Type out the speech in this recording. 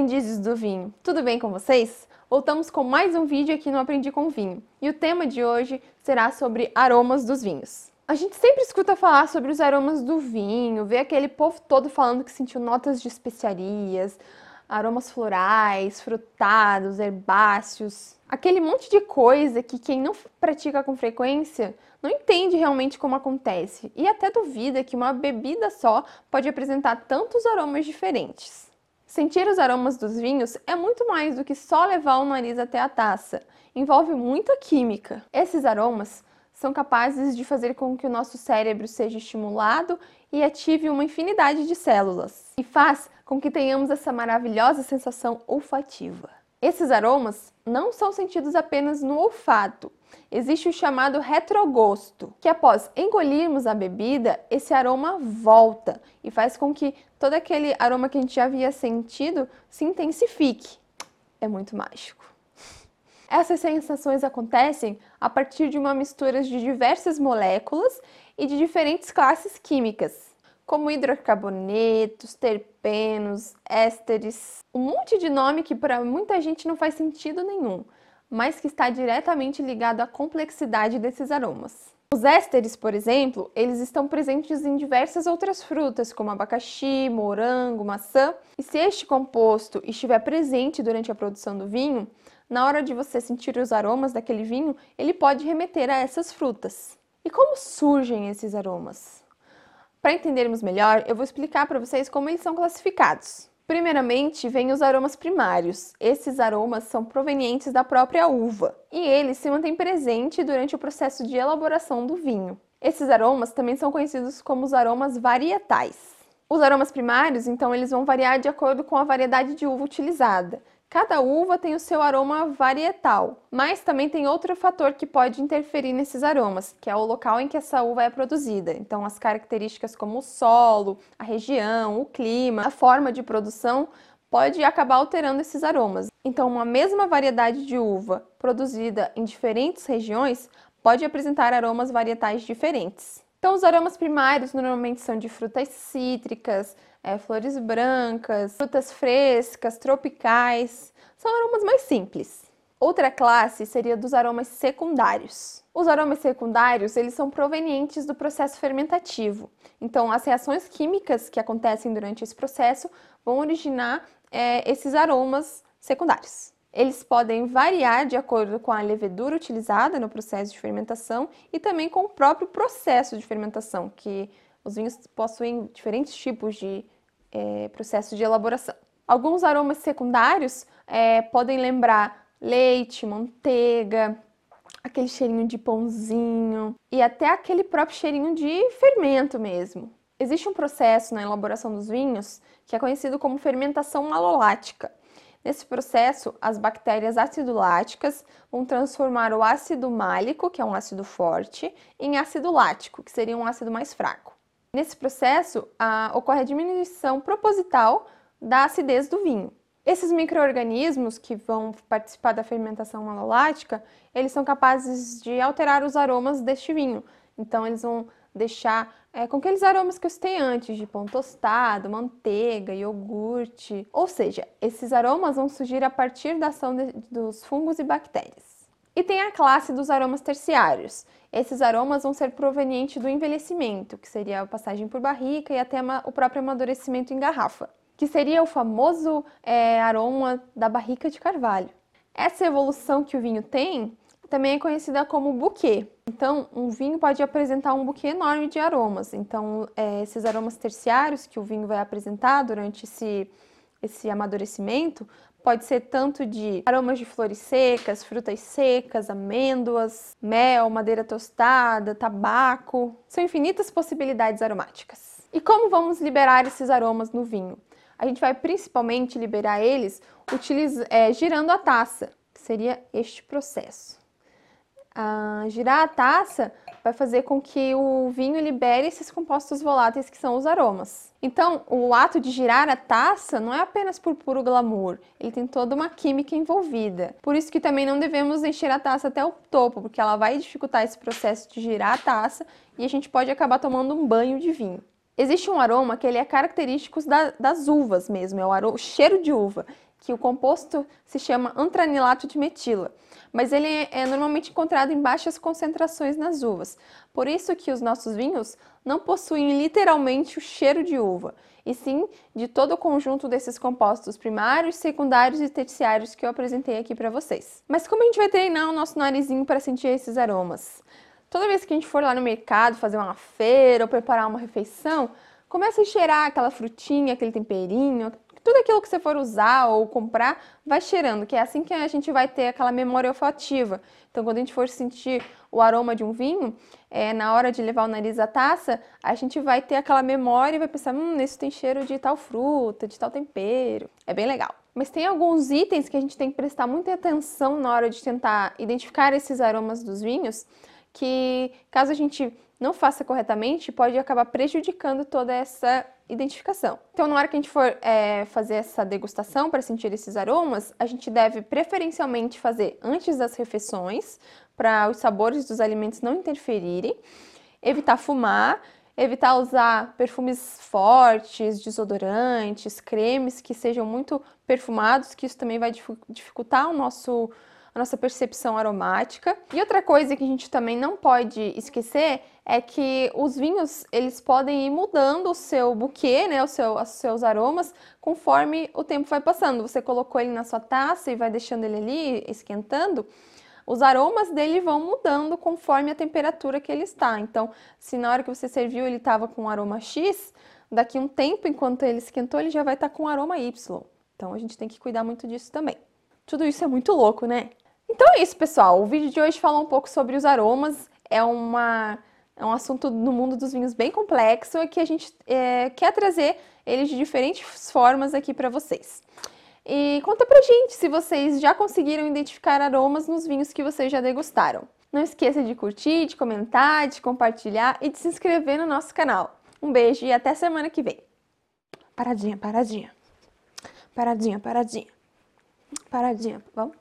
aprendizes do vinho, tudo bem com vocês? Voltamos com mais um vídeo aqui no Aprendi com Vinho e o tema de hoje será sobre aromas dos vinhos. A gente sempre escuta falar sobre os aromas do vinho, vê aquele povo todo falando que sentiu notas de especiarias, aromas florais, frutados, herbáceos, aquele monte de coisa que quem não pratica com frequência não entende realmente como acontece e até duvida que uma bebida só pode apresentar tantos aromas diferentes. Sentir os aromas dos vinhos é muito mais do que só levar o nariz até a taça. Envolve muita química. Esses aromas são capazes de fazer com que o nosso cérebro seja estimulado e ative uma infinidade de células, e faz com que tenhamos essa maravilhosa sensação olfativa. Esses aromas não são sentidos apenas no olfato. Existe o chamado retrogosto, que após engolirmos a bebida, esse aroma volta e faz com que todo aquele aroma que a gente já havia sentido se intensifique. É muito mágico. Essas sensações acontecem a partir de uma mistura de diversas moléculas e de diferentes classes químicas, como hidrocarbonetos, terpenos, ésteres, um monte de nome que para muita gente não faz sentido nenhum, mas que está diretamente ligado à complexidade desses aromas. Os ésteres, por exemplo, eles estão presentes em diversas outras frutas, como abacaxi, morango, maçã, e se este composto estiver presente durante a produção do vinho, na hora de você sentir os aromas daquele vinho, ele pode remeter a essas frutas. E como surgem esses aromas? Para entendermos melhor, eu vou explicar para vocês como eles são classificados. Primeiramente, vem os aromas primários. Esses aromas são provenientes da própria uva e eles se mantêm presentes durante o processo de elaboração do vinho. Esses aromas também são conhecidos como os aromas varietais. Os aromas primários, então, eles vão variar de acordo com a variedade de uva utilizada. Cada uva tem o seu aroma varietal, mas também tem outro fator que pode interferir nesses aromas, que é o local em que essa uva é produzida. Então, as características como o solo, a região, o clima, a forma de produção pode acabar alterando esses aromas. Então, uma mesma variedade de uva produzida em diferentes regiões pode apresentar aromas varietais diferentes. Então, os aromas primários normalmente são de frutas cítricas, é, flores brancas, frutas frescas, tropicais. São aromas mais simples. Outra classe seria dos aromas secundários. Os aromas secundários, eles são provenientes do processo fermentativo. Então, as reações químicas que acontecem durante esse processo vão originar é, esses aromas secundários. Eles podem variar de acordo com a levedura utilizada no processo de fermentação e também com o próprio processo de fermentação, que os vinhos possuem diferentes tipos de é, processo de elaboração. Alguns aromas secundários é, podem lembrar leite, manteiga, aquele cheirinho de pãozinho e até aquele próprio cheirinho de fermento mesmo. Existe um processo na elaboração dos vinhos que é conhecido como fermentação malolática. Nesse processo, as bactérias aciduláticas vão transformar o ácido málico, que é um ácido forte, em ácido lático, que seria um ácido mais fraco. Nesse processo, a, ocorre a diminuição proposital da acidez do vinho. Esses micro-organismos que vão participar da fermentação malolática, eles são capazes de alterar os aromas deste vinho. Então, eles vão deixar é, com aqueles aromas que eu citei antes, de pão tostado, manteiga, iogurte. Ou seja, esses aromas vão surgir a partir da ação de, dos fungos e bactérias. E tem a classe dos aromas terciários. Esses aromas vão ser provenientes do envelhecimento, que seria a passagem por barrica e até o próprio amadurecimento em garrafa, que seria o famoso é, aroma da barrica de carvalho. Essa evolução que o vinho tem também é conhecida como buquê. Então, um vinho pode apresentar um buquê enorme de aromas. Então, é, esses aromas terciários que o vinho vai apresentar durante esse, esse amadurecimento pode ser tanto de aromas de flores secas, frutas secas, amêndoas, mel, madeira tostada, tabaco. São infinitas possibilidades aromáticas. E como vamos liberar esses aromas no vinho? A gente vai principalmente liberar eles é, girando a taça, que seria este processo a girar a taça vai fazer com que o vinho libere esses compostos voláteis que são os aromas. Então, o ato de girar a taça não é apenas por puro glamour, ele tem toda uma química envolvida. Por isso que também não devemos encher a taça até o topo, porque ela vai dificultar esse processo de girar a taça e a gente pode acabar tomando um banho de vinho. Existe um aroma que ele é característico da, das uvas mesmo, é o, aroma, o cheiro de uva, que o composto se chama antranilato de metila, mas ele é, é normalmente encontrado em baixas concentrações nas uvas. Por isso que os nossos vinhos não possuem literalmente o cheiro de uva, e sim de todo o conjunto desses compostos primários, secundários e terciários que eu apresentei aqui para vocês. Mas como a gente vai treinar o nosso narizinho para sentir esses aromas? Toda vez que a gente for lá no mercado fazer uma feira ou preparar uma refeição, começa a cheirar aquela frutinha, aquele temperinho, tudo aquilo que você for usar ou comprar, vai cheirando, que é assim que a gente vai ter aquela memória olfativa. Então, quando a gente for sentir o aroma de um vinho, é, na hora de levar o nariz à taça, a gente vai ter aquela memória e vai pensar, hum, isso tem cheiro de tal fruta, de tal tempero. É bem legal. Mas tem alguns itens que a gente tem que prestar muita atenção na hora de tentar identificar esses aromas dos vinhos, que caso a gente não faça corretamente, pode acabar prejudicando toda essa identificação. Então, na hora que a gente for é, fazer essa degustação para sentir esses aromas, a gente deve preferencialmente fazer antes das refeições, para os sabores dos alimentos não interferirem, evitar fumar, evitar usar perfumes fortes, desodorantes, cremes que sejam muito perfumados, que isso também vai dificultar o nosso a nossa percepção aromática. E outra coisa que a gente também não pode esquecer é que os vinhos eles podem ir mudando o seu buquê, né, o seu, os seus aromas, conforme o tempo vai passando. Você colocou ele na sua taça e vai deixando ele ali esquentando, os aromas dele vão mudando conforme a temperatura que ele está. Então, se na hora que você serviu ele estava com um aroma X, daqui um tempo, enquanto ele esquentou, ele já vai estar tá com um aroma Y. Então, a gente tem que cuidar muito disso também. Tudo isso é muito louco, né? Então é isso, pessoal. O vídeo de hoje fala um pouco sobre os aromas. É, uma, é um assunto no mundo dos vinhos bem complexo e que a gente é, quer trazer eles de diferentes formas aqui para vocês. E conta pra gente se vocês já conseguiram identificar aromas nos vinhos que vocês já degustaram. Não esqueça de curtir, de comentar, de compartilhar e de se inscrever no nosso canal. Um beijo e até semana que vem. Paradinha, paradinha. Paradinha, paradinha. Paradinha, vamos?